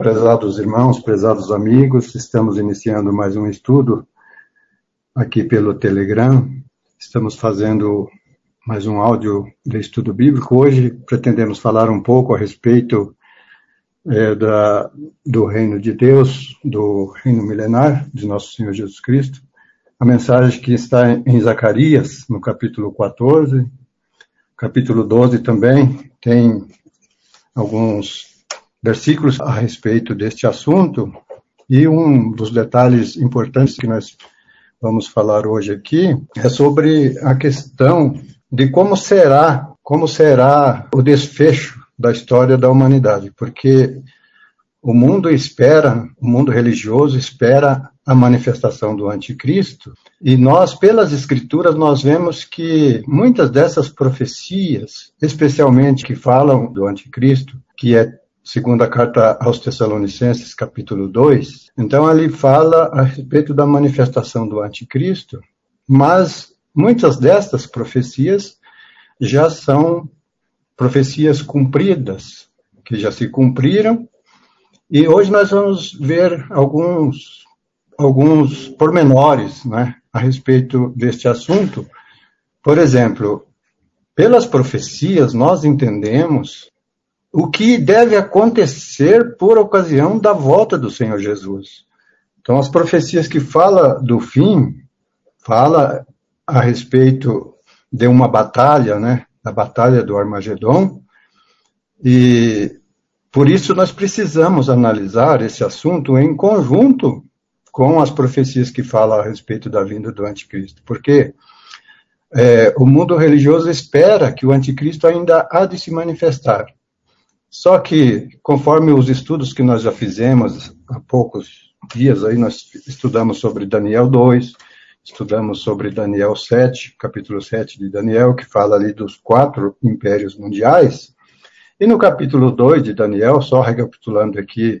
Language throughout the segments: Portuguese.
Prezados irmãos, prezados amigos, estamos iniciando mais um estudo aqui pelo Telegram. Estamos fazendo mais um áudio de estudo bíblico. Hoje pretendemos falar um pouco a respeito é, da, do reino de Deus, do reino milenar de nosso Senhor Jesus Cristo. A mensagem que está em Zacarias, no capítulo 14, capítulo 12 também, tem alguns versículos a respeito deste assunto, e um dos detalhes importantes que nós vamos falar hoje aqui é sobre a questão de como será, como será o desfecho da história da humanidade, porque o mundo espera, o mundo religioso espera a manifestação do anticristo, e nós, pelas escrituras, nós vemos que muitas dessas profecias, especialmente que falam do anticristo, que é segunda carta aos Tessalonicenses, capítulo 2. Então, ali fala a respeito da manifestação do anticristo, mas muitas destas profecias já são profecias cumpridas, que já se cumpriram, e hoje nós vamos ver alguns, alguns pormenores né, a respeito deste assunto. Por exemplo, pelas profecias, nós entendemos o que deve acontecer por ocasião da volta do Senhor Jesus. Então, as profecias que fala do fim, fala a respeito de uma batalha, né? A batalha do Armagedon. E por isso nós precisamos analisar esse assunto em conjunto com as profecias que falam a respeito da vinda do anticristo. Porque é, o mundo religioso espera que o anticristo ainda há de se manifestar. Só que, conforme os estudos que nós já fizemos há poucos dias, aí nós estudamos sobre Daniel 2, estudamos sobre Daniel 7, capítulo 7 de Daniel, que fala ali dos quatro impérios mundiais. E no capítulo 2 de Daniel, só recapitulando aqui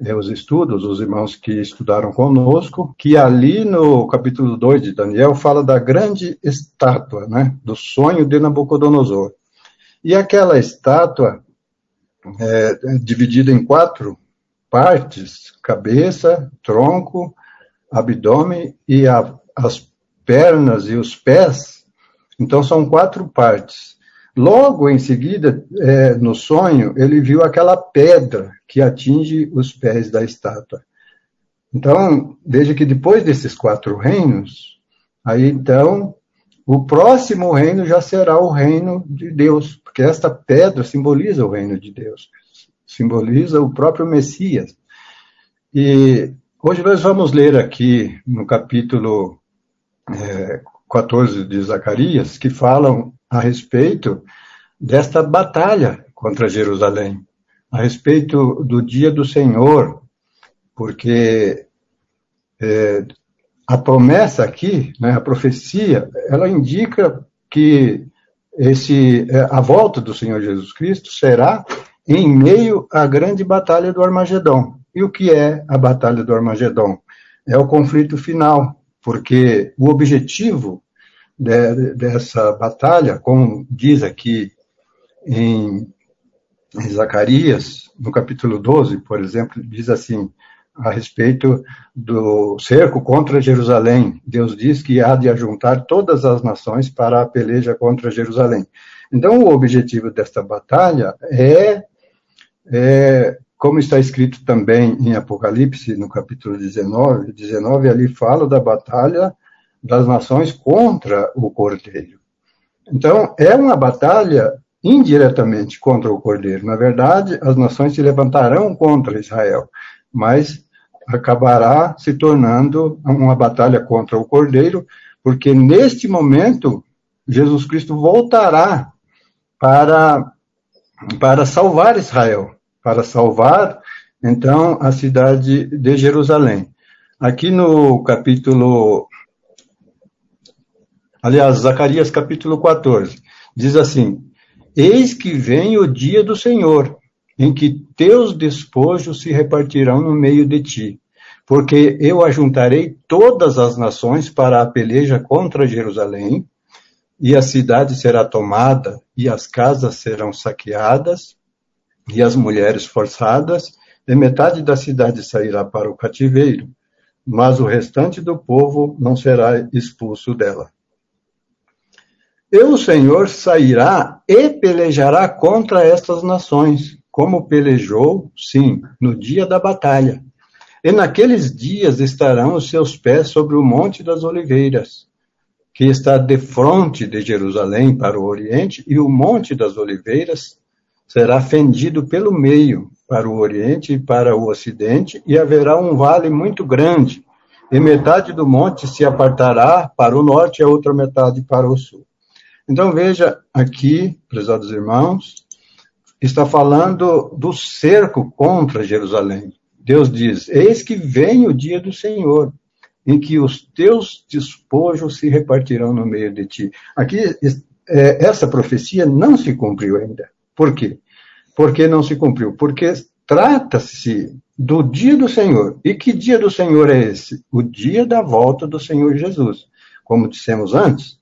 é, os estudos, os irmãos que estudaram conosco, que ali no capítulo 2 de Daniel fala da grande estátua, né, do sonho de Nabucodonosor. E aquela estátua é, é dividida em quatro partes: cabeça, tronco, abdômen e a, as pernas e os pés. Então são quatro partes. Logo em seguida, é, no sonho, ele viu aquela pedra que atinge os pés da estátua. Então, veja que depois desses quatro reinos, aí então o próximo reino já será o reino de Deus, porque esta pedra simboliza o reino de Deus, simboliza o próprio Messias. E hoje nós vamos ler aqui no capítulo é, 14 de Zacarias, que falam a respeito desta batalha contra Jerusalém, a respeito do dia do Senhor, porque é, a promessa aqui, né, a profecia, ela indica que esse, é, a volta do Senhor Jesus Cristo será em meio à grande batalha do Armagedon. E o que é a batalha do Armagedon? É o conflito final, porque o objetivo de, dessa batalha, como diz aqui em Zacarias, no capítulo 12, por exemplo, diz assim: a respeito do cerco contra Jerusalém. Deus diz que há de ajuntar todas as nações para a peleja contra Jerusalém. Então, o objetivo desta batalha é, é como está escrito também em Apocalipse, no capítulo 19, 19 ali fala da batalha das nações contra o Cordeiro. Então, é uma batalha indiretamente contra o Cordeiro. Na verdade, as nações se levantarão contra Israel, mas acabará se tornando uma batalha contra o Cordeiro, porque neste momento Jesus Cristo voltará para, para salvar Israel, para salvar então a cidade de Jerusalém. Aqui no capítulo, aliás, Zacarias capítulo 14, diz assim: Eis que vem o dia do Senhor, em que teus despojos se repartirão no meio de ti. Porque eu ajuntarei todas as nações para a peleja contra Jerusalém, e a cidade será tomada, e as casas serão saqueadas, e as mulheres forçadas, e metade da cidade sairá para o cativeiro, mas o restante do povo não será expulso dela. E o Senhor sairá e pelejará contra estas nações, como pelejou, sim, no dia da batalha. E naqueles dias estarão os seus pés sobre o Monte das Oliveiras, que está defronte de Jerusalém para o oriente, e o Monte das Oliveiras será fendido pelo meio, para o oriente e para o ocidente, e haverá um vale muito grande, e metade do monte se apartará para o norte e a outra metade para o sul. Então veja aqui, prezados irmãos, está falando do cerco contra Jerusalém. Deus diz: Eis que vem o dia do Senhor, em que os teus despojos se repartirão no meio de ti. Aqui, é, essa profecia não se cumpriu ainda. Por quê? Porque não se cumpriu? Porque trata-se do dia do Senhor. E que dia do Senhor é esse? O dia da volta do Senhor Jesus. Como dissemos antes,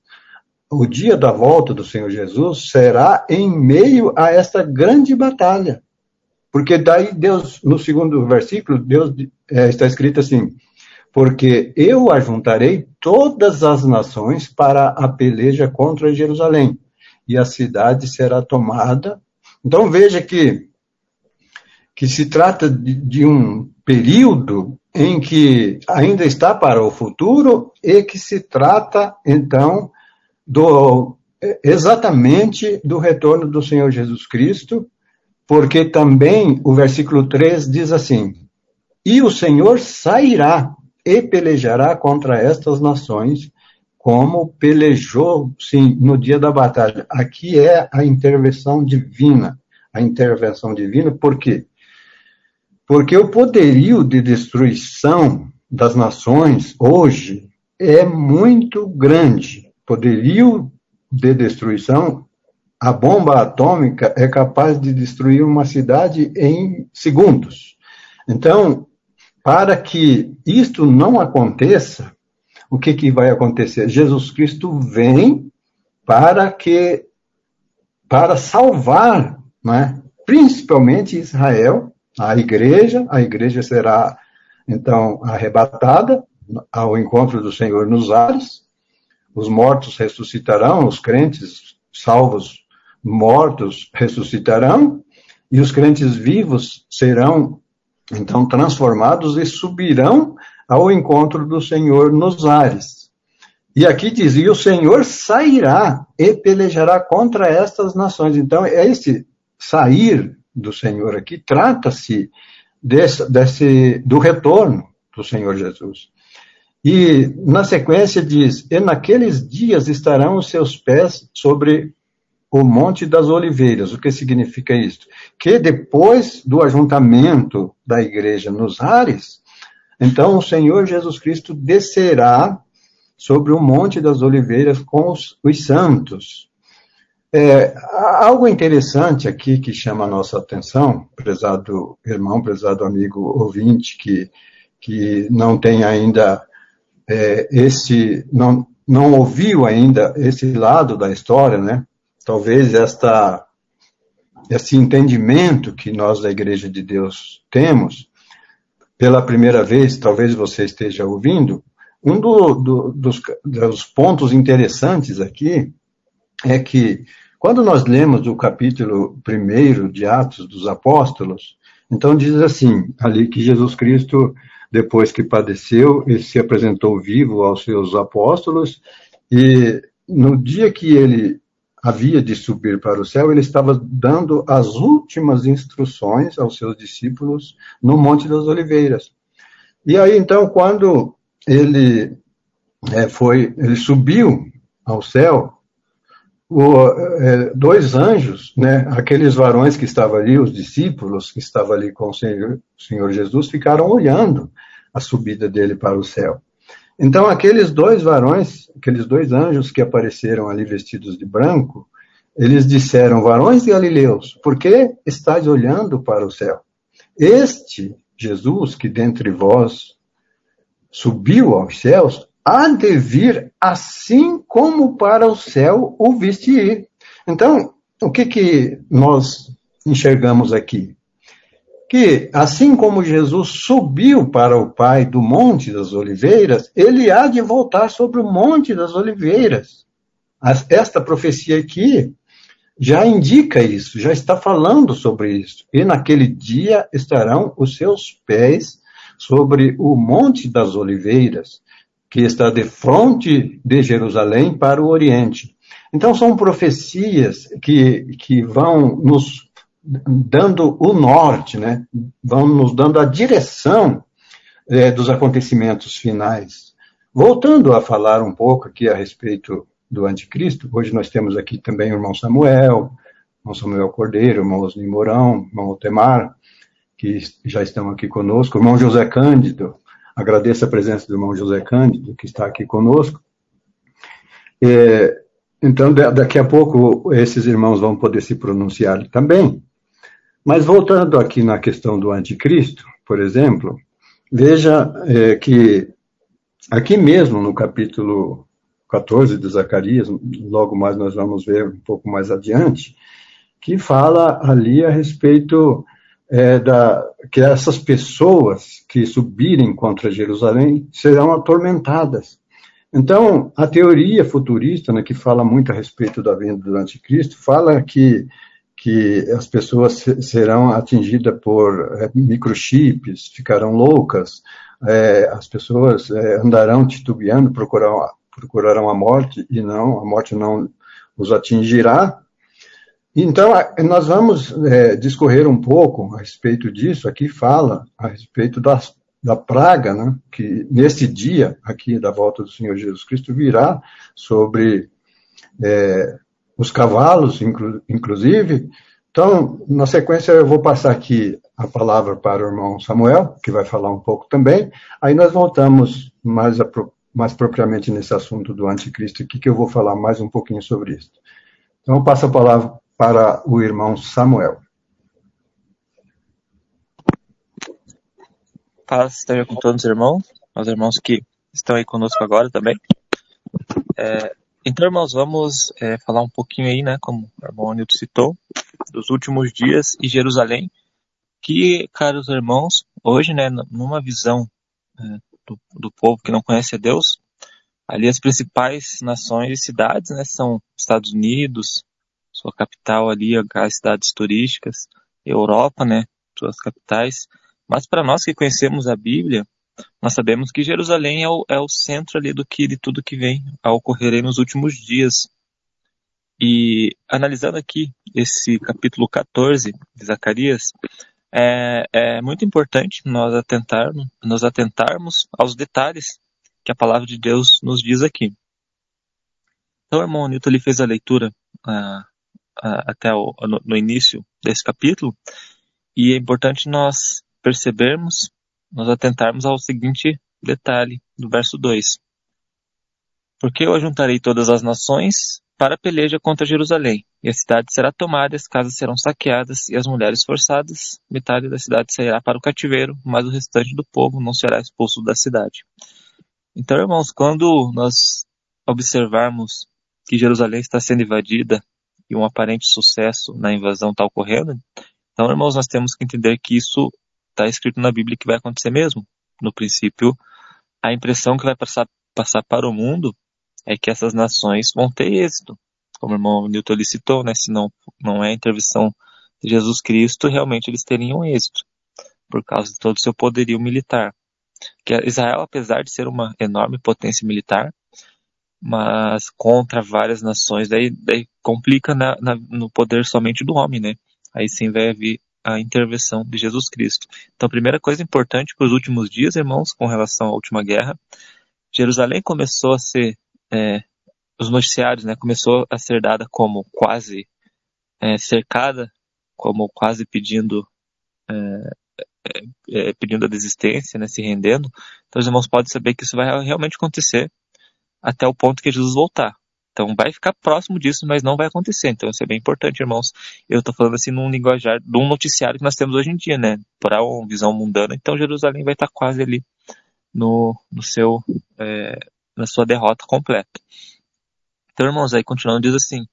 o dia da volta do Senhor Jesus será em meio a esta grande batalha. Porque daí Deus, no segundo versículo, Deus é, está escrito assim: porque eu ajuntarei todas as nações para a peleja contra Jerusalém, e a cidade será tomada. Então veja que que se trata de, de um período em que ainda está para o futuro e que se trata então do exatamente do retorno do Senhor Jesus Cristo, porque também o versículo 3 diz assim: E o Senhor sairá e pelejará contra estas nações, como pelejou, sim, no dia da batalha. Aqui é a intervenção divina. A intervenção divina, por quê? Porque o poderio de destruição das nações hoje é muito grande poderio de destruição, a bomba atômica é capaz de destruir uma cidade em segundos. Então, para que isto não aconteça, o que, que vai acontecer? Jesus Cristo vem para que para salvar, né? principalmente Israel, a igreja, a igreja será então arrebatada ao encontro do Senhor nos ares, os mortos ressuscitarão, os crentes salvos mortos ressuscitarão, e os crentes vivos serão então transformados e subirão ao encontro do Senhor nos ares. E aqui dizia: o Senhor sairá e pelejará contra estas nações. Então, é esse sair do Senhor aqui, trata-se desse, desse, do retorno do Senhor Jesus. E na sequência diz: E naqueles dias estarão os seus pés sobre o Monte das Oliveiras. O que significa isto? Que depois do ajuntamento da igreja nos ares, então o Senhor Jesus Cristo descerá sobre o Monte das Oliveiras com os, os santos. É, algo interessante aqui que chama a nossa atenção, prezado irmão, prezado amigo ouvinte, que, que não tem ainda é, esse não, não ouviu ainda esse lado da história, né? Talvez esta esse entendimento que nós da Igreja de Deus temos, pela primeira vez, talvez você esteja ouvindo, um do, do, dos, dos pontos interessantes aqui é que quando nós lemos o capítulo 1 de Atos dos Apóstolos, então diz assim, ali que Jesus Cristo depois que padeceu, ele se apresentou vivo aos seus apóstolos e no dia que ele havia de subir para o céu, ele estava dando as últimas instruções aos seus discípulos no Monte das Oliveiras. E aí então, quando ele é, foi, ele subiu ao céu, o, é, dois anjos, né, aqueles varões que estavam ali, os discípulos que estavam ali com o Senhor, o Senhor Jesus, ficaram olhando a subida dele para o céu. Então, aqueles dois varões, aqueles dois anjos que apareceram ali vestidos de branco, eles disseram: Varões Galileus, por que estáis olhando para o céu? Este Jesus que dentre vós subiu aos céus, há de vir assim como para o céu o viste ir. Então, o que, que nós enxergamos aqui? que, assim como Jesus subiu para o Pai do Monte das Oliveiras, ele há de voltar sobre o Monte das Oliveiras. Esta profecia aqui já indica isso, já está falando sobre isso. E naquele dia estarão os seus pés sobre o Monte das Oliveiras, que está de frente de Jerusalém para o Oriente. Então, são profecias que, que vão nos dando o norte, né? vão nos dando a direção é, dos acontecimentos finais. Voltando a falar um pouco aqui a respeito do anticristo. Hoje nós temos aqui também o irmão Samuel, irmão Samuel Cordeiro, irmão Osni Mourão, irmão Otemar, que já estão aqui conosco, irmão José Cândido, agradeço a presença do irmão José Cândido, que está aqui conosco. É, então, daqui a pouco, esses irmãos vão poder se pronunciar também. Mas voltando aqui na questão do anticristo, por exemplo, veja é, que aqui mesmo no capítulo 14 de Zacarias, logo mais nós vamos ver um pouco mais adiante, que fala ali a respeito é, da que essas pessoas que subirem contra Jerusalém serão atormentadas. Então, a teoria futurista, né, que fala muito a respeito da vinda do anticristo, fala que que as pessoas serão atingidas por é, microchips, ficarão loucas, é, as pessoas é, andarão titubeando, procurarão, procurarão a morte e não, a morte não os atingirá. Então, nós vamos é, discorrer um pouco a respeito disso. Aqui fala a respeito da, da praga, né, que nesse dia aqui da volta do Senhor Jesus Cristo virá sobre é, os cavalos, inclu, inclusive. Então, na sequência, eu vou passar aqui a palavra para o irmão Samuel, que vai falar um pouco também. Aí nós voltamos mais a, mais propriamente nesse assunto do anticristo aqui, que eu vou falar mais um pouquinho sobre isso. Então, eu passo a palavra para o irmão Samuel. Paz esteja com todos os irmãos, os irmãos que estão aí conosco agora também. É, então, irmãos, vamos é, falar um pouquinho aí, né, como o irmão Nilton citou, dos últimos dias e Jerusalém, que, caros irmãos, hoje, né, numa visão é, do, do povo que não conhece a Deus, ali as principais nações e cidades, né, são Estados Unidos, sua capital ali, as cidades turísticas, Europa, né, suas capitais. Mas para nós que conhecemos a Bíblia, nós sabemos que Jerusalém é o, é o centro ali do que de tudo que vem a ocorrer nos últimos dias. E analisando aqui esse capítulo 14 de Zacarias, é, é muito importante nós atentarmos, nós atentarmos aos detalhes que a palavra de Deus nos diz aqui. Então, o irmão Newton ele fez a leitura uh, até o, no, no, início desse capítulo, e é importante nós percebermos, nós atentarmos ao seguinte detalhe do verso 2. Porque eu ajuntarei todas as nações para a peleja contra Jerusalém, e a cidade será tomada, as casas serão saqueadas e as mulheres forçadas, metade da cidade sairá para o cativeiro, mas o restante do povo não será expulso da cidade. Então, irmãos, quando nós observarmos que Jerusalém está sendo invadida e um aparente sucesso na invasão está ocorrendo, então, irmãos, nós temos que entender que isso está escrito na Bíblia que vai acontecer mesmo. No princípio, a impressão que vai passar, passar para o mundo é que essas nações vão ter êxito. Como o irmão Newton citou, né? Se não, não é a intervenção de Jesus Cristo, realmente eles teriam êxito, por causa de todo o seu poderio militar. Que Israel, apesar de ser uma enorme potência militar, mas contra várias nações, daí, daí complica na, na, no poder somente do homem, né? Aí sim vai haver a intervenção de Jesus Cristo. Então, primeira coisa importante para os últimos dias, irmãos, com relação à última guerra, Jerusalém começou a ser é, os noticiários, né, começou a ser dada como quase é, cercada, como quase pedindo é, é, é, pedindo a desistência, né, se rendendo. Então os irmãos podem saber que isso vai realmente acontecer até o ponto que Jesus voltar. Então vai ficar próximo disso, mas não vai acontecer. Então isso é bem importante, irmãos. Eu estou falando assim num linguajar de um noticiário que nós temos hoje em dia, né? Para uma visão mundana. Então Jerusalém vai estar quase ali no, no seu é, na sua derrota completa. Então, irmãos, aí continuando, diz assim: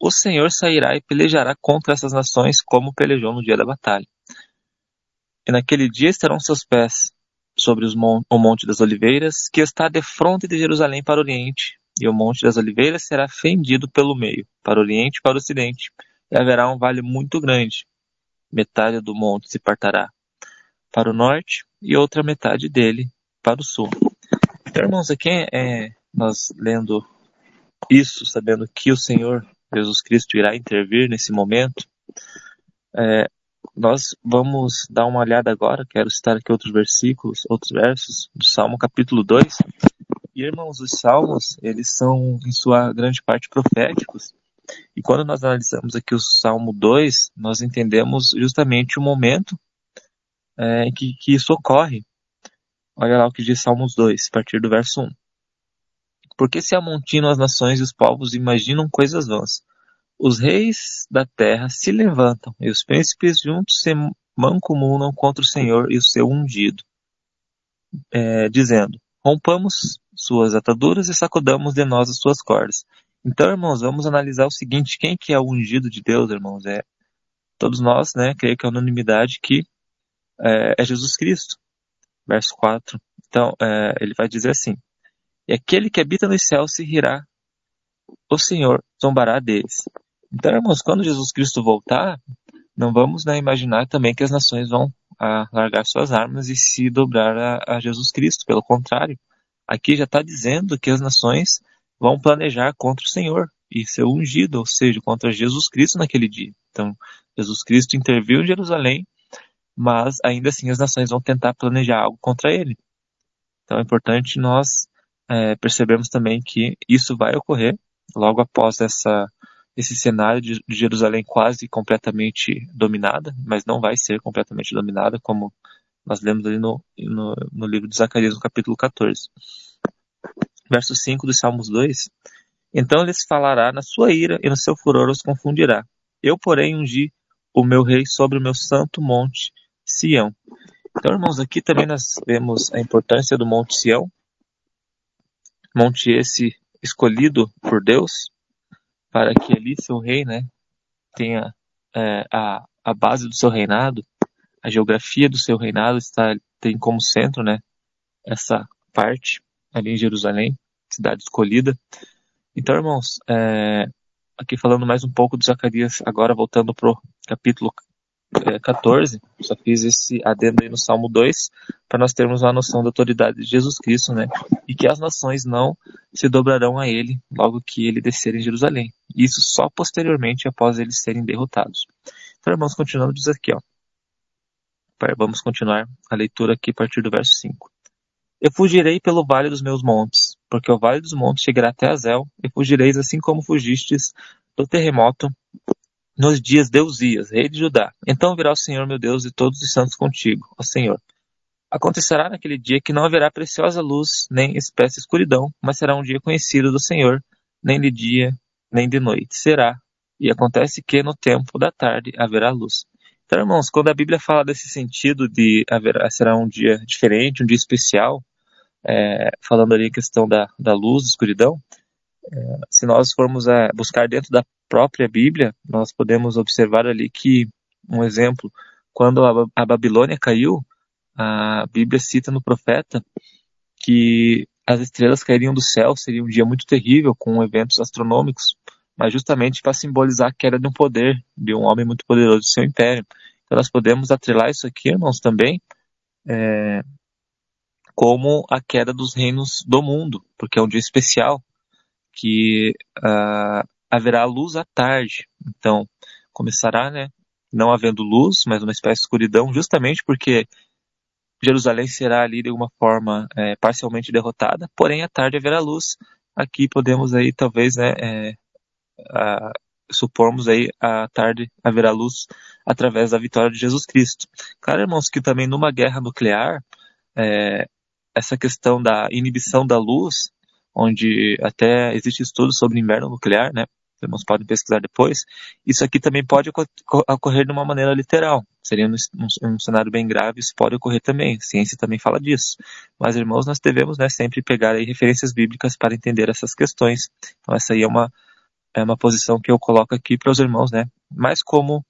O Senhor sairá e pelejará contra essas nações como pelejou no dia da batalha. E naquele dia estarão seus pés sobre mon o Monte das Oliveiras, que está de frente de Jerusalém para o Oriente, e o Monte das Oliveiras será fendido pelo meio, para o Oriente e para o Ocidente, e haverá um vale muito grande. Metade do monte se partará para o norte e outra metade dele para o sul. Então, irmãos, aqui é, nós lendo isso, sabendo que o Senhor Jesus Cristo irá intervir nesse momento, é, nós vamos dar uma olhada agora, quero citar aqui outros versículos, outros versos do Salmo capítulo 2. E, irmãos, os salmos, eles são, em sua grande parte, proféticos. E quando nós analisamos aqui o Salmo 2, nós entendemos justamente o momento é, em que, que isso ocorre. Olha lá o que diz Salmos 2, a partir do verso 1. Porque se amontinam as nações e os povos imaginam coisas vãs. Os reis da terra se levantam, e os príncipes juntos se mancomunam contra o Senhor e o seu ungido, é, dizendo: Rompamos suas ataduras e sacudamos de nós as suas cordas. Então, irmãos, vamos analisar o seguinte: quem que é o ungido de Deus, irmãos? É todos nós, né? Creio que é unanimidade que é, é Jesus Cristo. Verso 4. Então, é, ele vai dizer assim: E aquele que habita no céu se rirá, o Senhor zombará deles. Então, irmãos, quando Jesus Cristo voltar, não vamos né, imaginar também que as nações vão a, largar suas armas e se dobrar a, a Jesus Cristo. Pelo contrário, aqui já está dizendo que as nações vão planejar contra o Senhor e ser ungido, ou seja, contra Jesus Cristo naquele dia. Então, Jesus Cristo interviu em Jerusalém mas ainda assim as nações vão tentar planejar algo contra ele. Então é importante nós é, percebermos também que isso vai ocorrer logo após essa, esse cenário de Jerusalém quase completamente dominada, mas não vai ser completamente dominada, como nós lemos ali no, no, no livro de Zacarias, no capítulo 14. Verso 5 dos Salmos 2. Então se falará na sua ira e no seu furor os confundirá. Eu, porém, ungi o meu rei sobre o meu santo monte Sião. Então, irmãos, aqui também nós vemos a importância do Monte Sião, monte esse escolhido por Deus, para que ali seu rei, né, tenha é, a, a base do seu reinado, a geografia do seu reinado está tem como centro, né, essa parte ali em Jerusalém, cidade escolhida. Então, irmãos, é, aqui falando mais um pouco de Zacarias, agora voltando para o capítulo 14, é, só fiz esse adendo aí no Salmo 2, para nós termos uma noção da autoridade de Jesus Cristo, né? E que as nações não se dobrarão a ele logo que ele descer em Jerusalém. Isso só posteriormente, após eles serem derrotados. Então, irmãos, continuando, diz aqui, ó. Vamos continuar a leitura aqui a partir do verso 5. Eu fugirei pelo vale dos meus montes, porque o vale dos montes chegará até Azel, e fugireis assim como fugistes do terremoto nos dias de Uzias, rei de Judá. Então virá o Senhor meu Deus e todos os santos contigo, ó Senhor. Acontecerá naquele dia que não haverá preciosa luz, nem espécie escuridão, mas será um dia conhecido do Senhor, nem de dia, nem de noite. Será, e acontece que no tempo da tarde haverá luz. Então, irmãos, quando a Bíblia fala desse sentido de haverá, será um dia diferente, um dia especial, é, falando ali a questão da, da luz, da escuridão, é, se nós formos é, buscar dentro da própria Bíblia, nós podemos observar ali que, um exemplo, quando a Babilônia caiu, a Bíblia cita no profeta que as estrelas cairiam do céu, seria um dia muito terrível, com eventos astronômicos, mas justamente para simbolizar a queda de um poder, de um homem muito poderoso de seu império. Então nós podemos atrelar isso aqui, irmãos, também, é, como a queda dos reinos do mundo, porque é um dia especial, que uh, haverá luz à tarde. Então, começará, né, não havendo luz, mas uma espécie de escuridão, justamente porque Jerusalém será ali de alguma forma é, parcialmente derrotada, porém à tarde haverá luz. Aqui podemos aí talvez né, é, a, supormos aí à tarde haverá luz através da vitória de Jesus Cristo. Claro, irmãos, que também numa guerra nuclear, é, essa questão da inibição da luz, onde até existe estudo sobre inverno nuclear, né? Irmãos podem pesquisar depois, isso aqui também pode ocorrer de uma maneira literal. Seria um, um, um, cenário bem grave, isso pode ocorrer também. A ciência também fala disso. Mas, irmãos, nós devemos né, sempre pegar aí referências bíblicas para entender essas questões. Então, essa aí é uma, é uma posição que eu coloco aqui para os irmãos, né? Mais como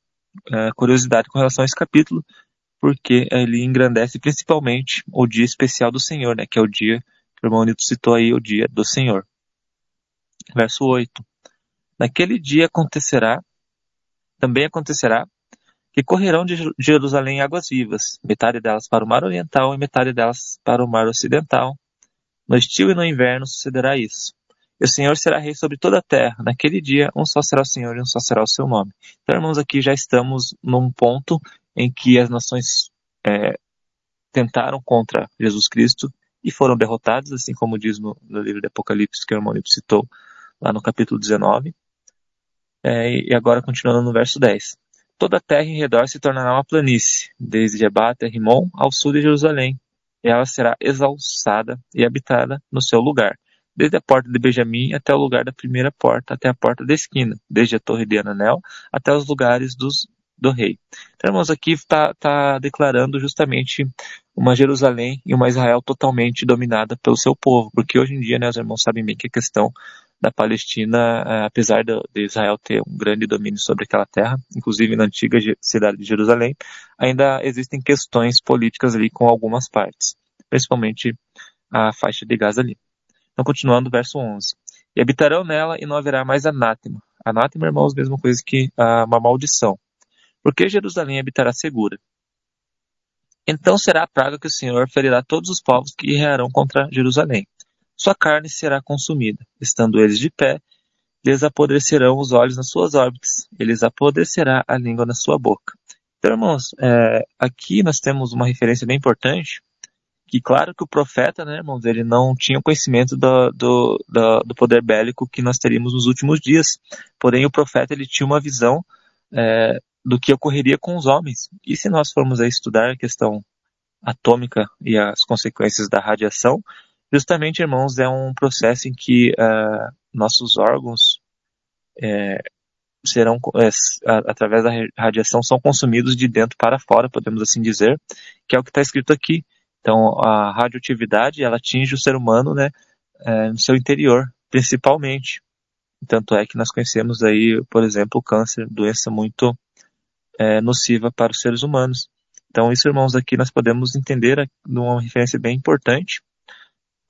é, curiosidade com relação a esse capítulo, porque ele engrandece principalmente o dia especial do Senhor, né, que é o dia que o irmão Nito citou aí, o dia do Senhor. Verso 8. Naquele dia acontecerá, também acontecerá, que correrão de Jerusalém águas vivas, metade delas para o mar oriental e metade delas para o mar ocidental. No estio e no inverno sucederá isso. E o Senhor será rei sobre toda a terra. Naquele dia, um só será o Senhor e um só será o seu nome. Então, irmãos, aqui já estamos num ponto em que as nações é, tentaram contra Jesus Cristo e foram derrotadas, assim como diz no, no livro de Apocalipse que o irmão citou lá no capítulo 19. É, e agora continuando no verso 10. Toda a terra em redor se tornará uma planície, desde Jebá até Rimon, ao sul de Jerusalém, e ela será exalçada e habitada no seu lugar desde a porta de Benjamim até o lugar da primeira porta, até a porta da esquina, desde a torre de Ananel até os lugares dos, do rei. Então, irmãos, aqui está tá declarando justamente uma Jerusalém e uma Israel totalmente dominada pelo seu povo, porque hoje em dia, né, os irmãos sabem bem que a questão da Palestina, eh, apesar de Israel ter um grande domínio sobre aquela terra, inclusive na antiga cidade de Jerusalém, ainda existem questões políticas ali com algumas partes, principalmente a faixa de Gaza ali. Então, continuando, verso 11. E habitarão nela e não haverá mais anátema. Anátema, irmãos, mesma coisa que ah, uma maldição. Porque Jerusalém habitará segura. Então será a praga que o Senhor ferirá todos os povos que guerrearão contra Jerusalém. Sua carne será consumida. Estando eles de pé, lhes apodrecerão os olhos nas suas órbitas, eles apodrecerá a língua na sua boca. Então, irmãos, é, aqui nós temos uma referência bem importante que claro que o profeta, né, irmãos, ele não tinha conhecimento do, do, do, poder bélico que nós teríamos nos últimos dias. Porém, o profeta ele tinha uma visão é, do que ocorreria com os homens. E se nós formos estudar a questão atômica e as consequências da radiação, justamente, irmãos, é um processo em que uh, nossos órgãos é, serão, é, através da radiação, são consumidos de dentro para fora, podemos assim dizer, que é o que está escrito aqui. Então, a radioatividade, ela atinge o ser humano, né, é, no seu interior, principalmente. Tanto é que nós conhecemos aí, por exemplo, o câncer, doença muito nociva para os seres humanos. Então, isso, irmãos, aqui nós podemos entender uma referência bem importante,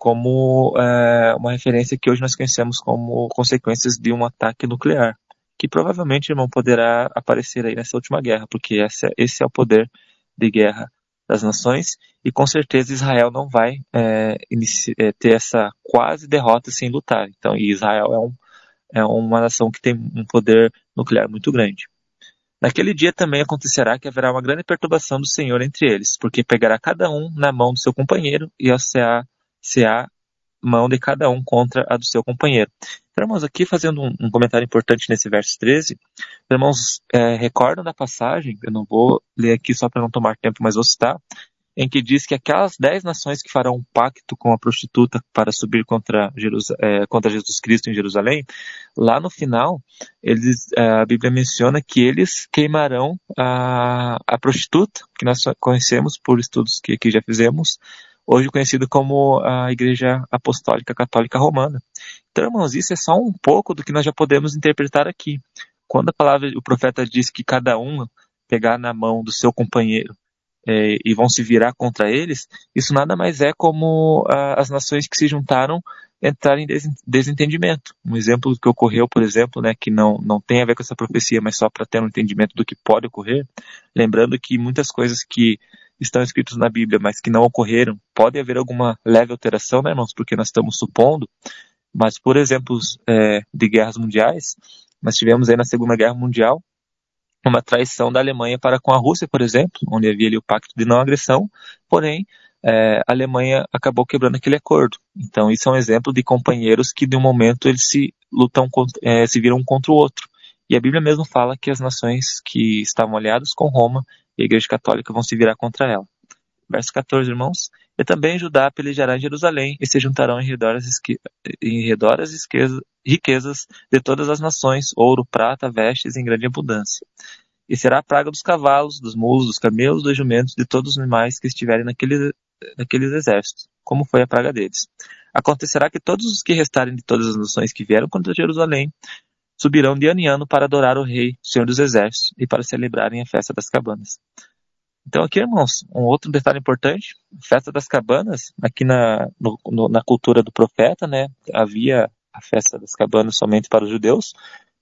como é, uma referência que hoje nós conhecemos como consequências de um ataque nuclear, que provavelmente, irmão, poderá aparecer aí nessa última guerra, porque esse, esse é o poder de guerra das nações e com certeza Israel não vai é, ter essa quase derrota sem lutar. Então, Israel é, um, é uma nação que tem um poder nuclear muito grande. Naquele dia também acontecerá que haverá uma grande perturbação do Senhor entre eles, porque pegará cada um na mão do seu companheiro e a mão de cada um contra a do seu companheiro. Então, irmãos, aqui fazendo um, um comentário importante nesse verso 13, irmãos, é, recordam da passagem, eu não vou ler aqui só para não tomar tempo, mas vou citar, em que diz que aquelas dez nações que farão um pacto com a prostituta para subir contra, é, contra Jesus Cristo em Jerusalém, lá no final, eles, é, a Bíblia menciona que eles queimarão a, a prostituta, que nós conhecemos por estudos que aqui já fizemos, hoje conhecido como a Igreja Apostólica Católica Romana. Então, irmãos, isso é só um pouco do que nós já podemos interpretar aqui. Quando a palavra, o profeta diz que cada um pegar na mão do seu companheiro é, e vão se virar contra eles, isso nada mais é como a, as nações que se juntaram entrarem em desentendimento. Um exemplo que ocorreu, por exemplo, né, que não, não tem a ver com essa profecia, mas só para ter um entendimento do que pode ocorrer, lembrando que muitas coisas que estão escritos na Bíblia, mas que não ocorreram, pode haver alguma leve alteração, né, irmãos? Porque nós estamos supondo, mas por exemplos é, de guerras mundiais, nós tivemos aí na Segunda Guerra Mundial uma traição da Alemanha para com a Rússia, por exemplo, onde havia ali o pacto de não agressão, porém é, a Alemanha acabou quebrando aquele acordo. Então isso é um exemplo de companheiros que de um momento eles se lutam, é, se viram um contra o outro. E a Bíblia mesmo fala que as nações que estavam aliadas com Roma e a Igreja Católica vão se virar contra ela. Verso 14, irmãos. E também Judá pelejará em Jerusalém e se juntarão em redor as, em redor as riquezas de todas as nações, ouro, prata, vestes em grande abundância. E será a praga dos cavalos, dos mulos, dos camelos, dos jumentos, de todos os animais que estiverem naqueles, naqueles exércitos, como foi a praga deles. Acontecerá que todos os que restarem de todas as nações que vieram contra Jerusalém subirão de ano em ano para adorar o Rei, Senhor dos Exércitos, e para celebrarem a festa das cabanas. Então aqui, irmãos, um outro detalhe importante, festa das cabanas, aqui na, no, na cultura do profeta, né, havia a festa das cabanas somente para os judeus,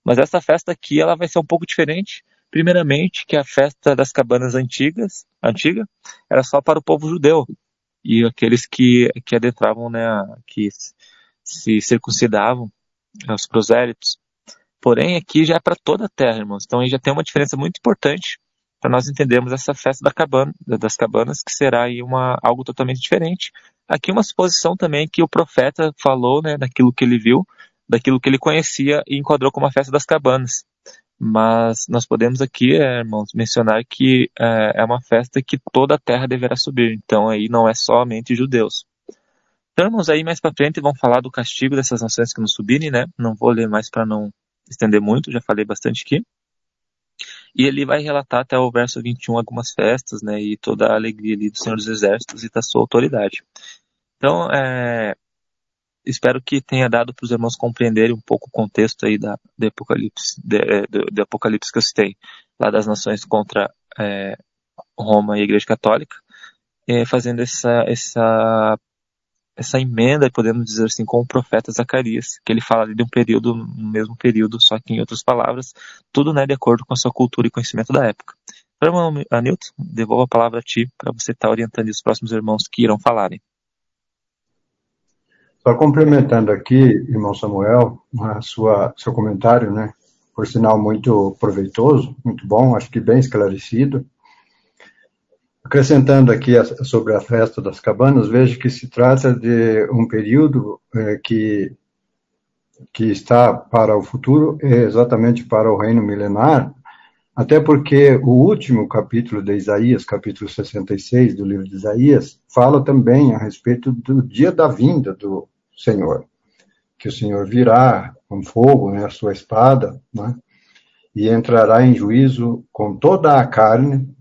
mas essa festa aqui ela vai ser um pouco diferente. Primeiramente, que a festa das cabanas antigas, antiga, era só para o povo judeu e aqueles que, que adentravam, né, que se circuncidavam, os prosélitos. Porém, aqui já é para toda a terra, irmãos. Então aí já tem uma diferença muito importante para nós entendermos essa festa da cabana, das cabanas, que será aí uma, algo totalmente diferente. Aqui uma suposição também que o profeta falou, né, daquilo que ele viu, daquilo que ele conhecia e enquadrou como a festa das cabanas. Mas nós podemos aqui, é, irmãos, mencionar que é, é uma festa que toda a terra deverá subir. Então aí não é somente judeus. Então, irmãos, aí mais para frente vão falar do castigo dessas nações que não subirem, né? Não vou ler mais para não estender muito, já falei bastante aqui. E ele vai relatar até o verso 21 algumas festas, né, e toda a alegria ali do Senhor dos Exércitos e da sua autoridade. Então, é, espero que tenha dado para os irmãos compreenderem um pouco o contexto aí da, de Apocalipse, de, é, de, Apocalipse que eu citei, lá das nações contra é, Roma e a Igreja Católica, é, fazendo essa, essa essa emenda, podemos dizer assim, com o profeta Zacarias, que ele fala ali de um período, no mesmo período, só que em outras palavras, tudo né, de acordo com a sua cultura e conhecimento da época. Irmão Anilton, devolvo a palavra a ti para você estar tá orientando os próximos irmãos que irão falarem. Só complementando aqui, irmão Samuel, a sua, seu comentário, né? Por sinal muito proveitoso, muito bom, acho que bem esclarecido. Acrescentando aqui sobre a festa das cabanas, vejo que se trata de um período é, que, que está para o futuro, exatamente para o reino milenar, até porque o último capítulo de Isaías, capítulo 66 do livro de Isaías, fala também a respeito do dia da vinda do Senhor, que o Senhor virá com fogo, né, a sua espada, né, e entrará em juízo com toda a carne,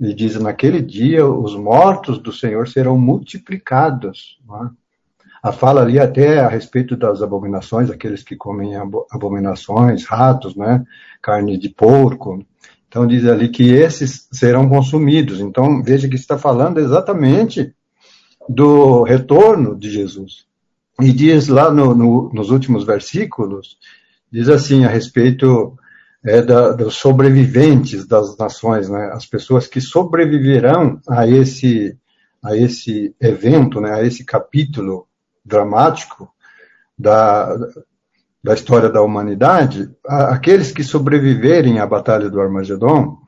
ele diz: naquele dia os mortos do Senhor serão multiplicados. É? A fala ali até a respeito das abominações, aqueles que comem abominações, ratos, né? carne de porco. Então diz ali que esses serão consumidos. Então veja que está falando exatamente do retorno de Jesus. E diz lá no, no, nos últimos versículos, diz assim a respeito é, da, dos sobreviventes das nações, né? as pessoas que sobreviverão a esse, a esse evento, né? a esse capítulo dramático da, da história da humanidade, aqueles que sobreviverem à Batalha do Armagedon,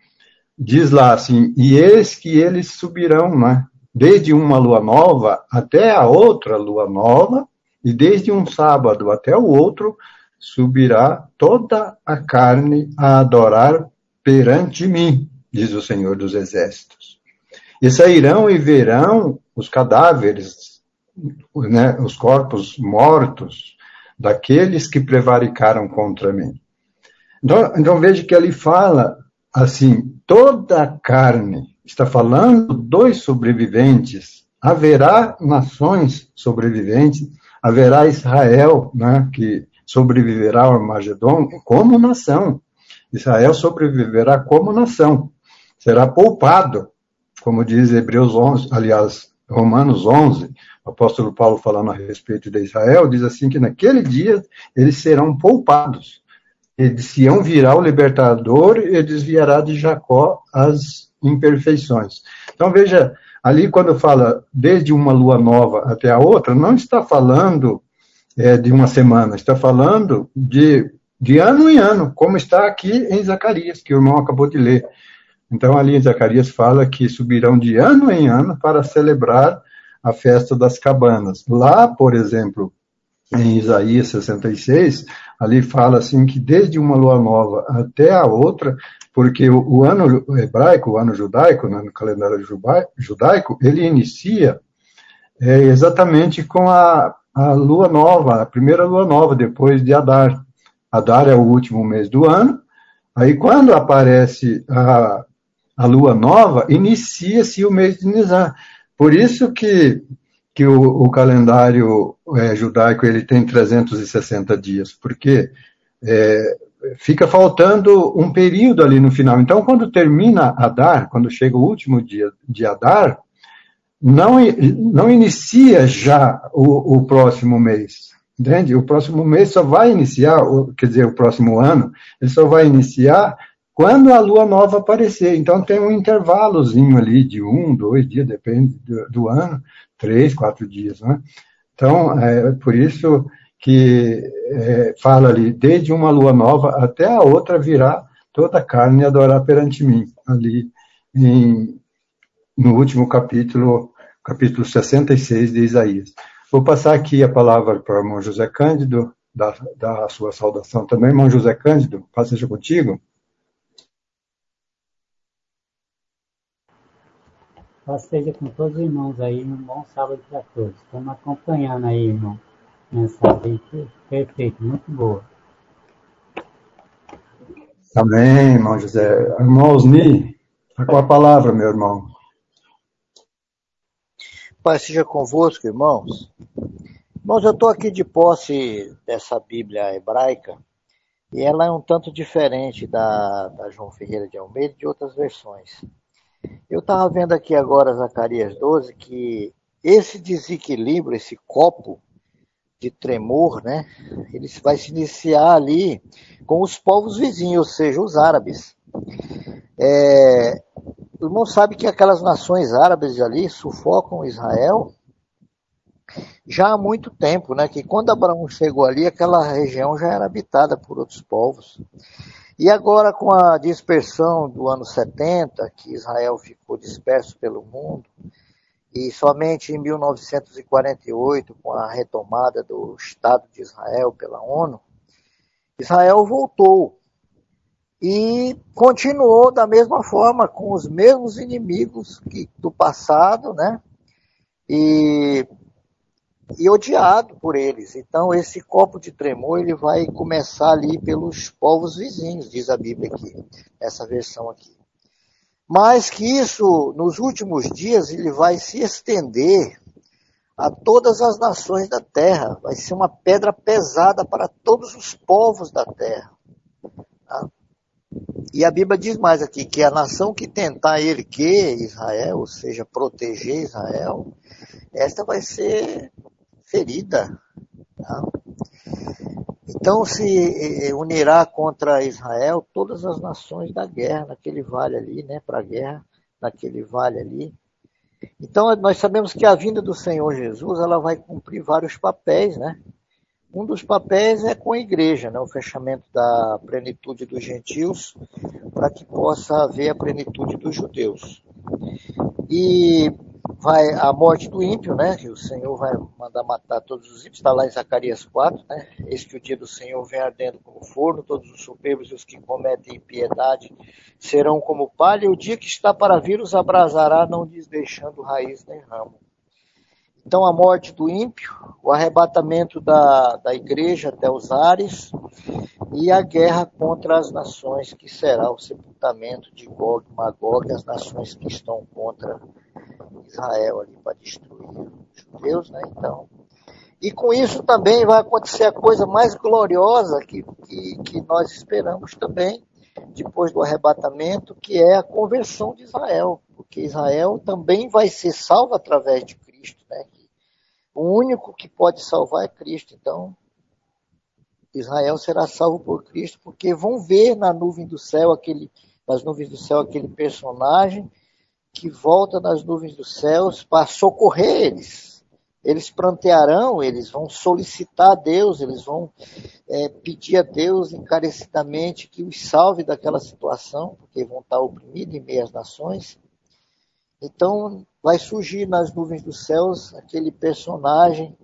diz lá assim, e eis que eles subirão, né? desde uma lua nova até a outra lua nova, e desde um sábado até o outro, subirá toda a carne a adorar perante mim, diz o Senhor dos Exércitos. E sairão e verão os cadáveres, né, os corpos mortos daqueles que prevaricaram contra mim. Então, então veja que ele fala assim: toda a carne, está falando dos sobreviventes, haverá nações sobreviventes, haverá Israel, né, que sobreviverá ao Armagedon como nação. Israel sobreviverá como nação. Será poupado, como diz Hebreus 11, aliás, Romanos 11, o apóstolo Paulo falando a respeito de Israel, diz assim que naquele dia eles serão poupados. E de Sião virá o libertador e desviará de Jacó as imperfeições. Então veja, ali quando fala desde uma lua nova até a outra, não está falando é, de uma semana, está falando de, de ano em ano, como está aqui em Zacarias, que o irmão acabou de ler. Então, ali em Zacarias fala que subirão de ano em ano para celebrar a festa das cabanas. Lá, por exemplo, em Isaías 66, ali fala assim que desde uma lua nova até a outra, porque o, o ano hebraico, o ano judaico, né, no calendário judaico, ele inicia é, exatamente com a a lua nova, a primeira lua nova, depois de Adar. Adar é o último mês do ano. Aí, quando aparece a, a lua nova, inicia-se o mês de Nisan. Por isso que, que o, o calendário é, judaico ele tem 360 dias, porque é, fica faltando um período ali no final. Então, quando termina Adar, quando chega o último dia de Adar, não, não inicia já o, o próximo mês. Entende? O próximo mês só vai iniciar, quer dizer, o próximo ano, ele só vai iniciar quando a lua nova aparecer. Então tem um intervalozinho ali de um, dois dias, depende do, do ano, três, quatro dias. Né? Então, é por isso que é, fala ali, desde uma lua nova até a outra virá toda carne adorar perante mim, ali em, no último capítulo, capítulo 66 de Isaías. Vou passar aqui a palavra para o irmão José Cândido, dar, dar a sua saudação também. Irmão José Cândido, paz seja contigo. Paz seja com todos os irmãos aí, um bom sábado para todos. Estamos acompanhando aí, irmão. Mensagem perfeita, muito boa. Amém, irmão José. Irmão Osni, está com a palavra, meu irmão. Pai seja convosco, irmãos. Irmãos, eu estou aqui de posse dessa Bíblia hebraica e ela é um tanto diferente da, da João Ferreira de Almeida e de outras versões. Eu estava vendo aqui agora Zacarias 12 que esse desequilíbrio, esse copo de tremor, né, ele vai se iniciar ali com os povos vizinhos, ou seja, os árabes. É, o irmão sabe que aquelas nações árabes ali sufocam Israel já há muito tempo, né? Que quando Abraão chegou ali, aquela região já era habitada por outros povos. E agora, com a dispersão do ano 70, que Israel ficou disperso pelo mundo, e somente em 1948, com a retomada do Estado de Israel pela ONU, Israel voltou e continuou da mesma forma, com os mesmos inimigos que, do passado, né? E, e odiado por eles. Então, esse copo de tremor ele vai começar ali pelos povos vizinhos, diz a Bíblia aqui, essa versão aqui. Mas que isso, nos últimos dias, ele vai se estender a todas as nações da terra. Vai ser uma pedra pesada para todos os povos da terra. E a Bíblia diz mais aqui que a nação que tentar ele que Israel, ou seja, proteger Israel, esta vai ser ferida. Tá? Então se eh, eh, unirá contra Israel todas as nações da guerra, naquele vale ali, né, para a guerra, naquele vale ali. Então nós sabemos que a vinda do Senhor Jesus, ela vai cumprir vários papéis, né? Um dos papéis é com a igreja, né, o fechamento da plenitude dos gentios, para que possa haver a plenitude dos judeus. E vai a morte do ímpio, né, o Senhor vai mandar matar todos os ímpios, está lá em Zacarias 4, né, que o dia do Senhor vem ardendo como forno, todos os soberbos e os que cometem impiedade serão como palha, e o dia que está para vir os abrasará, não lhes deixando raiz nem ramo. Então, a morte do ímpio, o arrebatamento da, da igreja até os ares e a guerra contra as nações, que será o sepultamento de Gog e Magog, as nações que estão contra Israel ali para destruir os judeus, né? Então, e com isso também vai acontecer a coisa mais gloriosa que, que, que nós esperamos também, depois do arrebatamento, que é a conversão de Israel, porque Israel também vai ser salvo através de Cristo, né? O único que pode salvar é Cristo. Então, Israel será salvo por Cristo, porque vão ver na nuvem do céu aquele, nas nuvens do céu aquele personagem que volta nas nuvens dos céus para socorrer eles. Eles plantearão, eles vão solicitar a Deus, eles vão é, pedir a Deus encarecidamente que os salve daquela situação, porque vão estar oprimidos em meio às nações. Então, vai surgir nas nuvens dos céus aquele personagem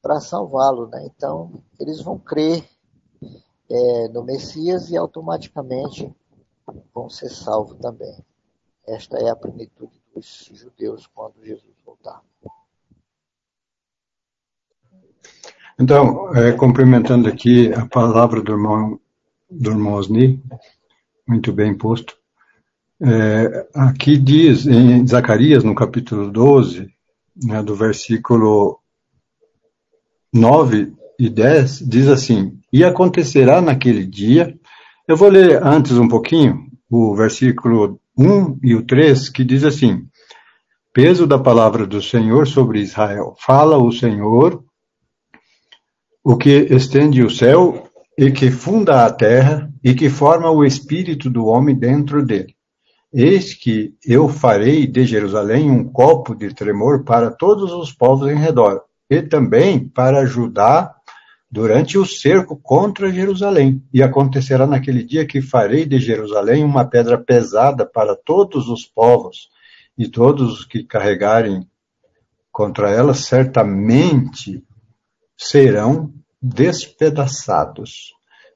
para salvá-lo. Né? Então, eles vão crer é, no Messias e automaticamente vão ser salvos também. Esta é a plenitude dos judeus quando Jesus voltar. Então, é, cumprimentando aqui a palavra do irmão, do irmão Osni, muito bem posto. É, aqui diz em Zacarias, no capítulo 12, né, do versículo 9 e 10 diz assim: E acontecerá naquele dia. Eu vou ler antes um pouquinho o versículo 1 e o 3, que diz assim: Peso da palavra do Senhor sobre Israel. Fala o Senhor, o que estende o céu e que funda a terra e que forma o espírito do homem dentro dele. Eis que eu farei de Jerusalém um copo de tremor para todos os povos em redor, e também para Judá durante o cerco contra Jerusalém. E acontecerá naquele dia que farei de Jerusalém uma pedra pesada para todos os povos, e todos os que carregarem contra ela certamente serão despedaçados.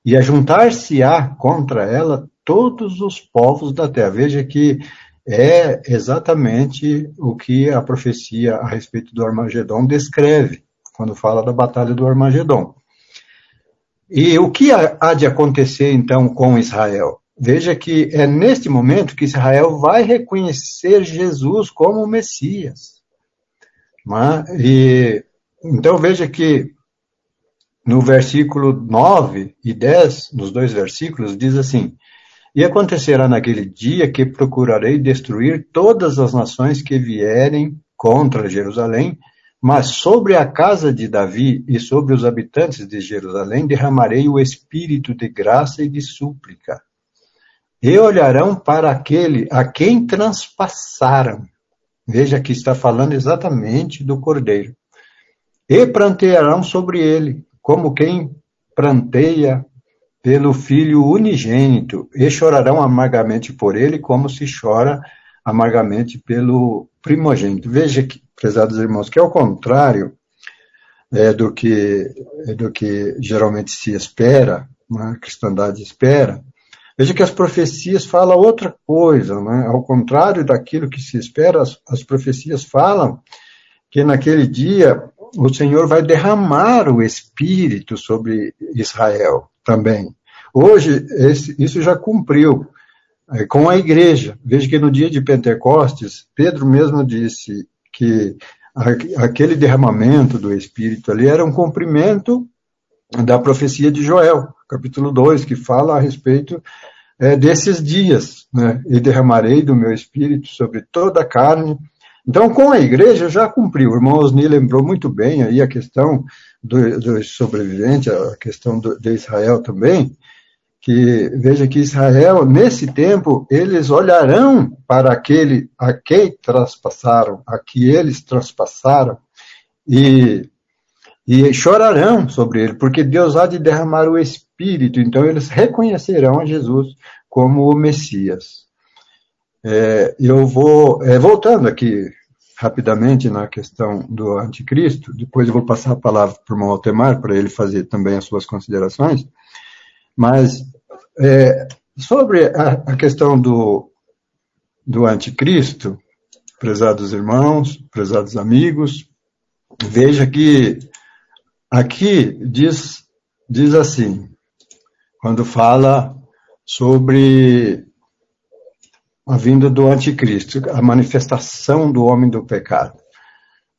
E ajuntar-se-á contra ela todos os povos da terra. Veja que é exatamente o que a profecia a respeito do Armagedon descreve, quando fala da batalha do Armagedon. E o que há de acontecer então com Israel? Veja que é neste momento que Israel vai reconhecer Jesus como Messias. É? E, então veja que no versículo 9 e 10, nos dois versículos, diz assim: e acontecerá naquele dia que procurarei destruir todas as nações que vierem contra Jerusalém, mas sobre a casa de Davi e sobre os habitantes de Jerusalém derramarei o espírito de graça e de súplica. E olharão para aquele a quem transpassaram. Veja que está falando exatamente do cordeiro. E prantearão sobre ele, como quem pranteia pelo Filho unigênito, e chorarão amargamente por ele, como se chora amargamente pelo primogênito. Veja, que, prezados irmãos, que ao contrário é, do, que, é, do que geralmente se espera, né, a cristandade espera, veja que as profecias falam outra coisa, né? ao contrário daquilo que se espera, as, as profecias falam que naquele dia o Senhor vai derramar o Espírito sobre Israel também. Hoje, esse, isso já cumpriu é, com a igreja. Veja que no dia de Pentecostes, Pedro mesmo disse que aquele derramamento do Espírito ali era um cumprimento da profecia de Joel, capítulo 2, que fala a respeito é, desses dias, né? E derramarei do meu Espírito sobre toda a carne. Então, com a igreja já cumpriu. O irmão Osni lembrou muito bem aí a questão dos do sobreviventes, a questão do, de Israel também, que veja que Israel, nesse tempo, eles olharão para aquele a quem traspassaram, a que eles traspassaram, e, e chorarão sobre ele, porque Deus há de derramar o Espírito, então eles reconhecerão a Jesus como o Messias. É, eu vou, é, voltando aqui rapidamente na questão do anticristo, depois eu vou passar a palavra para o irmão Altemar, para ele fazer também as suas considerações, mas é, sobre a, a, questão do, do anticristo, prezados irmãos, prezados amigos, veja que aqui diz, diz assim, quando fala sobre a vinda do anticristo, a manifestação do homem do pecado.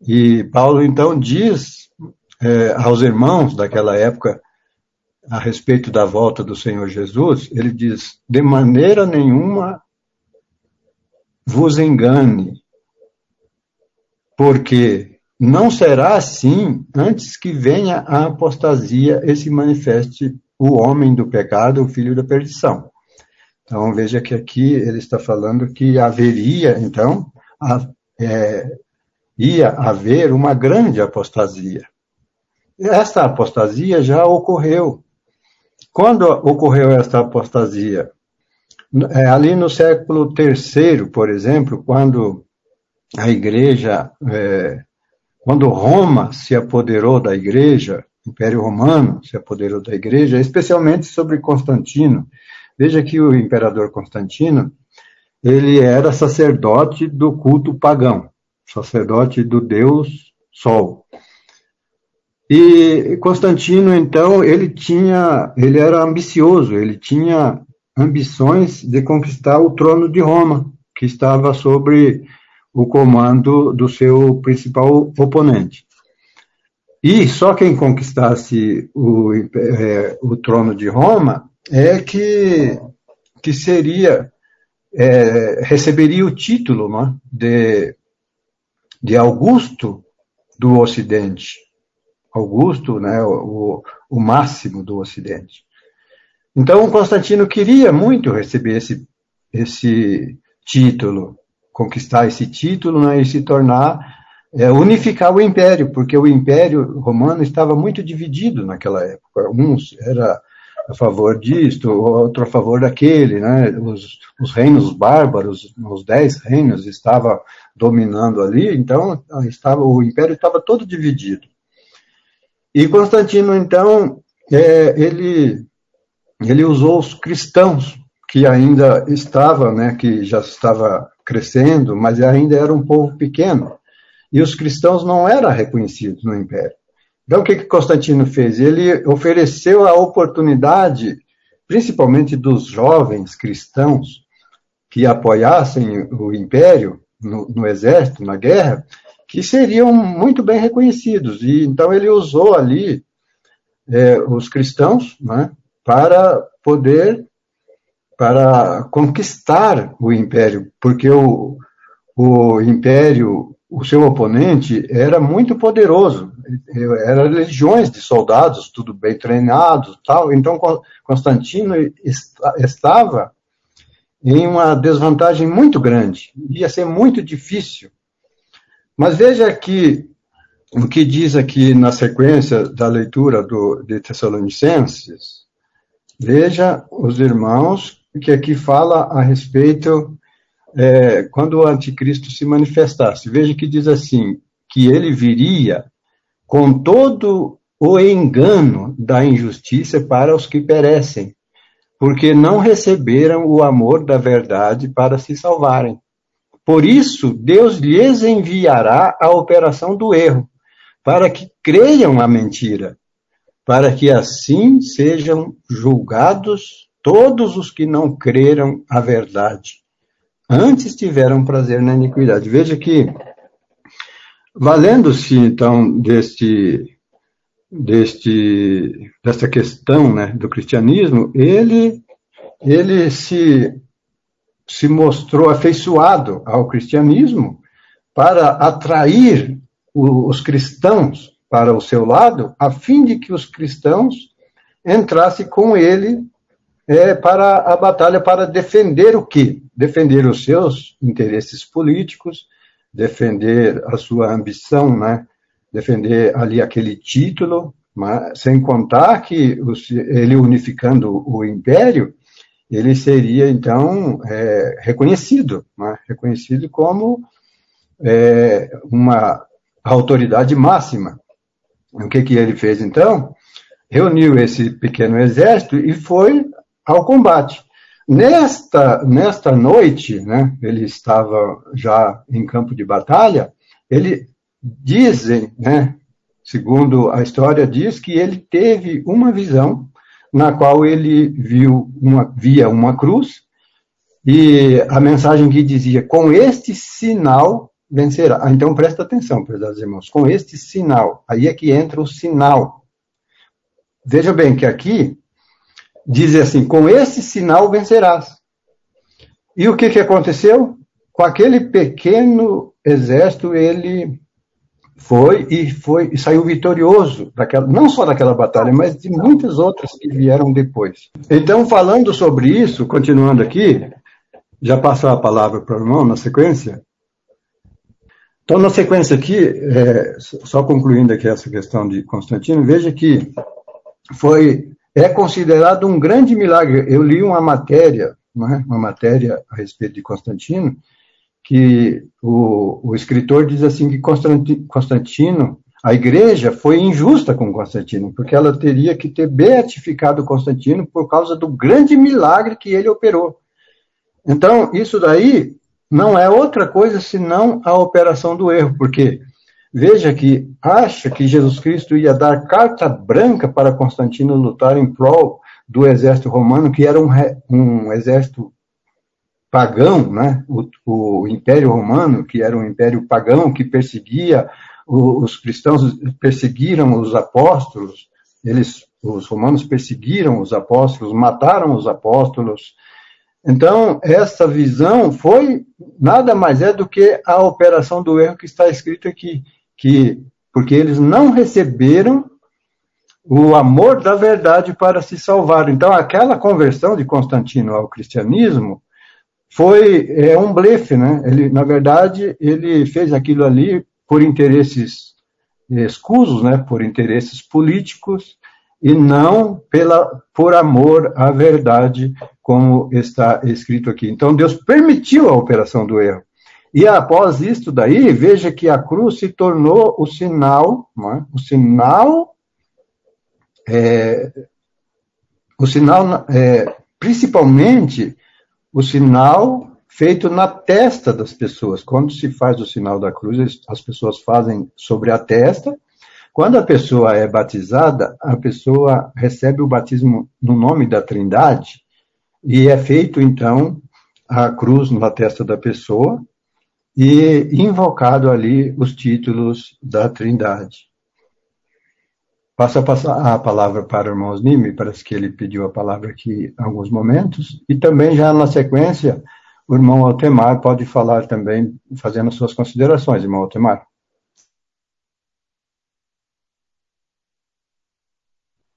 E Paulo então diz é, aos irmãos daquela época a respeito da volta do Senhor Jesus, ele diz: de maneira nenhuma vos engane, porque não será assim antes que venha a apostasia e se manifeste o homem do pecado, o filho da perdição. Então veja que aqui ele está falando que haveria, então, a, é, ia haver uma grande apostasia. Esta apostasia já ocorreu. Quando ocorreu esta apostasia? É, ali no século III, por exemplo, quando a igreja, é, quando Roma se apoderou da igreja, o Império Romano se apoderou da igreja, especialmente sobre Constantino. Veja que o imperador Constantino, ele era sacerdote do culto pagão, sacerdote do deus Sol. E Constantino, então, ele tinha, ele era ambicioso, ele tinha ambições de conquistar o trono de Roma, que estava sobre o comando do seu principal oponente. E só quem conquistasse o, é, o trono de Roma é que, que seria, é, receberia o título né, de, de Augusto do Ocidente. Augusto, né, o, o máximo do Ocidente. Então, Constantino queria muito receber esse, esse título, conquistar esse título né, e se tornar é, unificar o império, porque o império romano estava muito dividido naquela época. Uns era a favor disto, outro a favor daquele, né? Os, os reinos bárbaros, os dez reinos, estavam dominando ali, então estava, o império estava todo dividido. E Constantino, então, é, ele, ele usou os cristãos, que ainda estava, né, que já estava crescendo, mas ainda era um povo pequeno e os cristãos não eram reconhecidos no Império. Então, o que, que Constantino fez? Ele ofereceu a oportunidade, principalmente dos jovens cristãos, que apoiassem o Império no, no exército, na guerra, que seriam muito bem reconhecidos. E então ele usou ali é, os cristãos né, para poder para conquistar o império, porque o, o império o seu oponente era muito poderoso, eram legiões de soldados, tudo bem treinados, tal. Então Constantino estava em uma desvantagem muito grande, ia ser muito difícil. Mas veja aqui o que diz aqui na sequência da leitura do, de Tessalonicenses. Veja os irmãos que aqui fala a respeito é, quando o anticristo se manifestasse. Veja que diz assim, que ele viria com todo o engano da injustiça para os que perecem, porque não receberam o amor da verdade para se salvarem. Por isso, Deus lhes enviará a operação do erro, para que creiam a mentira, para que assim sejam julgados todos os que não creram a verdade antes tiveram prazer na iniquidade. Veja que, valendo-se então deste, deste, dessa questão né, do cristianismo, ele, ele se, se mostrou afeiçoado ao cristianismo para atrair os cristãos para o seu lado, a fim de que os cristãos entrassem com ele é, para a batalha para defender o quê? Defender os seus interesses políticos, defender a sua ambição, né? defender ali aquele título, mas, sem contar que ele unificando o império, ele seria então é, reconhecido, né? reconhecido como é, uma autoridade máxima. O que, que ele fez então? Reuniu esse pequeno exército e foi ao combate. Nesta, nesta noite, né, ele estava já em campo de batalha, ele dizem, né, segundo a história diz, que ele teve uma visão na qual ele viu uma, via uma cruz e a mensagem que dizia, com este sinal vencerá. Ah, então presta atenção, prezados irmãos, com este sinal, aí é que entra o sinal. Veja bem que aqui diz assim: com esse sinal vencerás. E o que, que aconteceu? Com aquele pequeno exército, ele foi e foi e saiu vitorioso daquela, não só daquela batalha, mas de muitas outras que vieram depois. Então, falando sobre isso, continuando aqui, já passou a palavra para o irmão na sequência. Então, na sequência aqui, é, só concluindo aqui essa questão de Constantino, veja que foi é considerado um grande milagre. Eu li uma matéria, né, uma matéria a respeito de Constantino, que o, o escritor diz assim que Constantino, a igreja foi injusta com Constantino, porque ela teria que ter beatificado Constantino por causa do grande milagre que ele operou. Então, isso daí não é outra coisa senão a operação do erro, porque Veja que acha que Jesus Cristo ia dar carta branca para Constantino lutar em prol do exército romano, que era um, um exército pagão, né? O, o, Império Romano, que era um império pagão que perseguia os cristãos perseguiram os apóstolos, eles, os romanos perseguiram os apóstolos, mataram os apóstolos. Então, essa visão foi nada mais é do que a operação do erro que está escrito aqui, que porque eles não receberam o amor da verdade para se salvar. Então, aquela conversão de Constantino ao cristianismo foi é um blefe, né? Ele, na verdade, ele fez aquilo ali por interesses escusos, né? Por interesses políticos e não pela por amor à verdade, como está escrito aqui. Então, Deus permitiu a operação do erro. E após isto daí, veja que a cruz se tornou o sinal, é? o sinal, é, o sinal, é, principalmente o sinal feito na testa das pessoas. Quando se faz o sinal da cruz, as pessoas fazem sobre a testa. Quando a pessoa é batizada, a pessoa recebe o batismo no nome da Trindade e é feito então a cruz na testa da pessoa e invocado ali os títulos da Trindade. Passo a passar a palavra para o irmão Osnime, parece que ele pediu a palavra aqui em alguns momentos, e também já na sequência, o irmão Altemar pode falar também, fazendo suas considerações, irmão Altemar.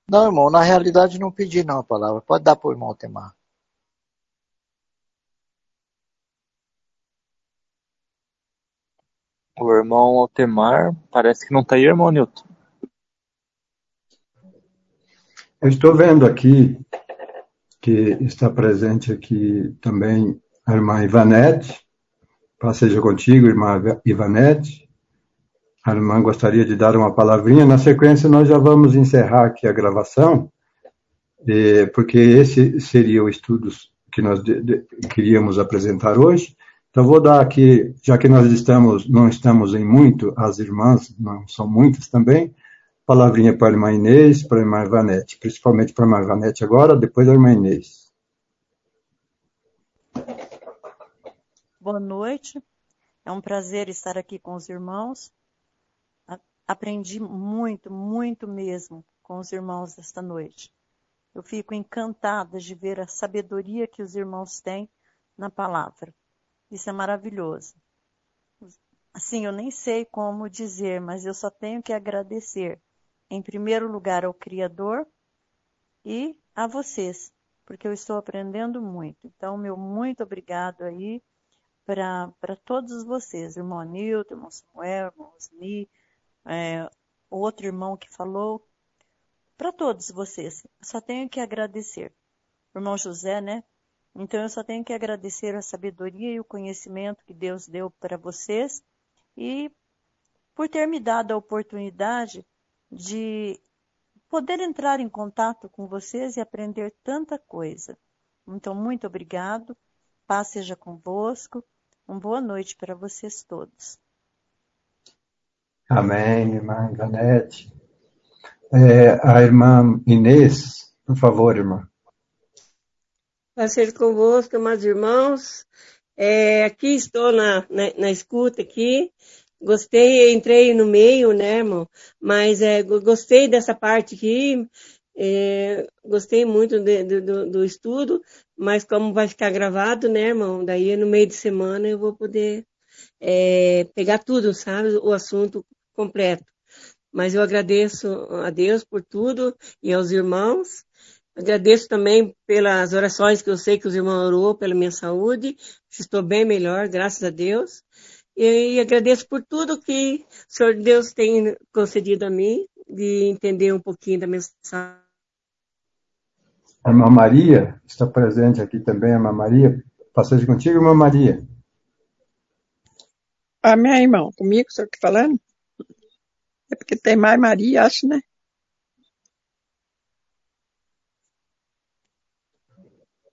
Não, irmão, na realidade não pedi não a palavra, pode dar para o irmão Altemar. O irmão Altemar parece que não está aí, irmão Newton. Eu estou vendo aqui que está presente aqui também a irmã Ivanete. Paz seja contigo, irmã Ivanete. A irmã gostaria de dar uma palavrinha. Na sequência, nós já vamos encerrar aqui a gravação, porque esse seria o estudo que nós queríamos apresentar hoje. Então vou dar aqui, já que nós estamos, não estamos em muito, as irmãs não são muitas também, palavrinha para a irmã Inês, para a irmã Ivanete, principalmente para a irmã Ivanete agora, depois a irmã Inês. Boa noite, é um prazer estar aqui com os irmãos. Aprendi muito, muito mesmo com os irmãos esta noite. Eu fico encantada de ver a sabedoria que os irmãos têm na palavra. Isso é maravilhoso. Assim, eu nem sei como dizer, mas eu só tenho que agradecer, em primeiro lugar, ao Criador e a vocês, porque eu estou aprendendo muito. Então, meu muito obrigado aí para todos vocês, irmão Nilton, irmão Samuel, irmão Osni, é, outro irmão que falou, para todos vocês. Só tenho que agradecer. Irmão José, né? Então eu só tenho que agradecer a sabedoria e o conhecimento que Deus deu para vocês e por ter me dado a oportunidade de poder entrar em contato com vocês e aprender tanta coisa. Então, muito obrigado. Paz seja convosco. Uma boa noite para vocês todos. Amém, irmã Ivanete. É, a irmã Inês, por favor, irmã. Paz seja convosco, amados irmãos. É, aqui estou na, na, na, escuta aqui. Gostei, entrei no meio, né, irmão? Mas é, gostei dessa parte aqui. É, gostei muito de, de, do, do, estudo, mas como vai ficar gravado, né, irmão? Daí no meio de semana eu vou poder é, pegar tudo, sabe? O assunto completo. Mas eu agradeço a Deus por tudo e aos irmãos. Agradeço também pelas orações que eu sei que os irmãos orou pela minha saúde. Estou bem melhor, graças a Deus. E, agradeço por tudo que o Senhor Deus tem concedido a mim, de entender um pouquinho da mensagem. A irmã Maria está presente aqui também, a irmã Maria. Passagem contigo, irmã Maria. Amém, irmão. Comigo, o senhor está falando? É porque tem mais Maria, acho, né?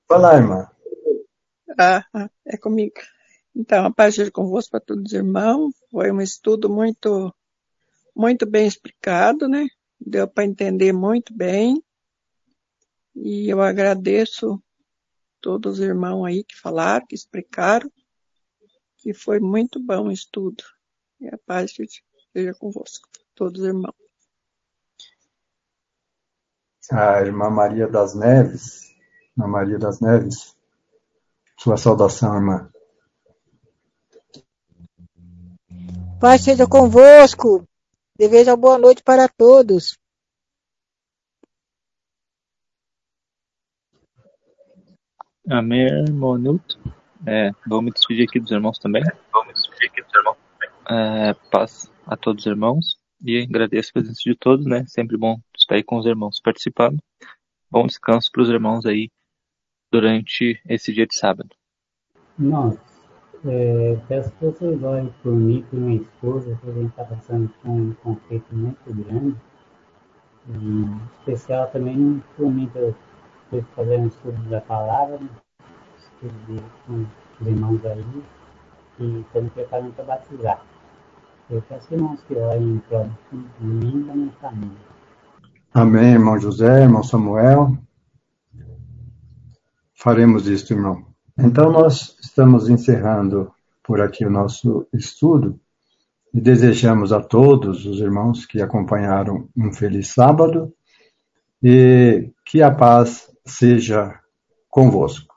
Fala, irmã. Ah, ah, é comigo. Então, a paz seja convosco para todos os irmãos. Foi um estudo muito, muito bem explicado, né? Deu para entender muito bem. E eu agradeço todos os irmãos aí que falaram, que explicaram, que foi muito bom o estudo. E a paz seja convosco, todos os irmãos. A irmã Maria das Neves, irmã Maria das Neves, sua saudação, irmã. Pai seja convosco. Desejo boa noite para todos. Amém, irmão Nilton. É, vou me despedir aqui dos irmãos também. Vou me despedir aqui dos irmãos também. É, paz a todos os irmãos e agradeço a presença de todos, né? Sempre bom estar aí com os irmãos participando. Bom descanso para os irmãos aí durante esse dia de sábado. Nossa, é, peço que vocês olhem por mim, por minha esposa, que a gente está passando por um conflito muito grande. E, em especial também por mim, que eu estou fazendo estudo da palavra, né? estudo com os irmãos aí, e estamos preparando para batizar. Eu peço irmãos que orem em prol de mim e da minha família. Amém, irmão José, irmão Samuel. Faremos isto, irmão. Então, nós estamos encerrando por aqui o nosso estudo e desejamos a todos os irmãos que acompanharam um feliz sábado e que a paz seja convosco.